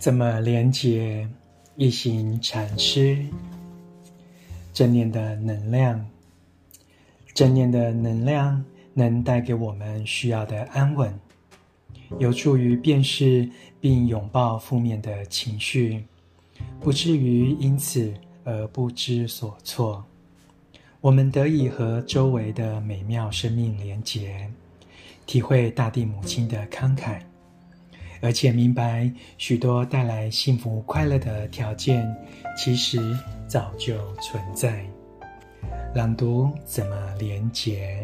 怎么连接？一行禅师，正念的能量，正念的能量能带给我们需要的安稳，有助于辨识并拥抱负面的情绪，不至于因此而不知所措。我们得以和周围的美妙生命连结，体会大地母亲的慷慨。而且明白，许多带来幸福快乐的条件，其实早就存在。朗读怎么连结？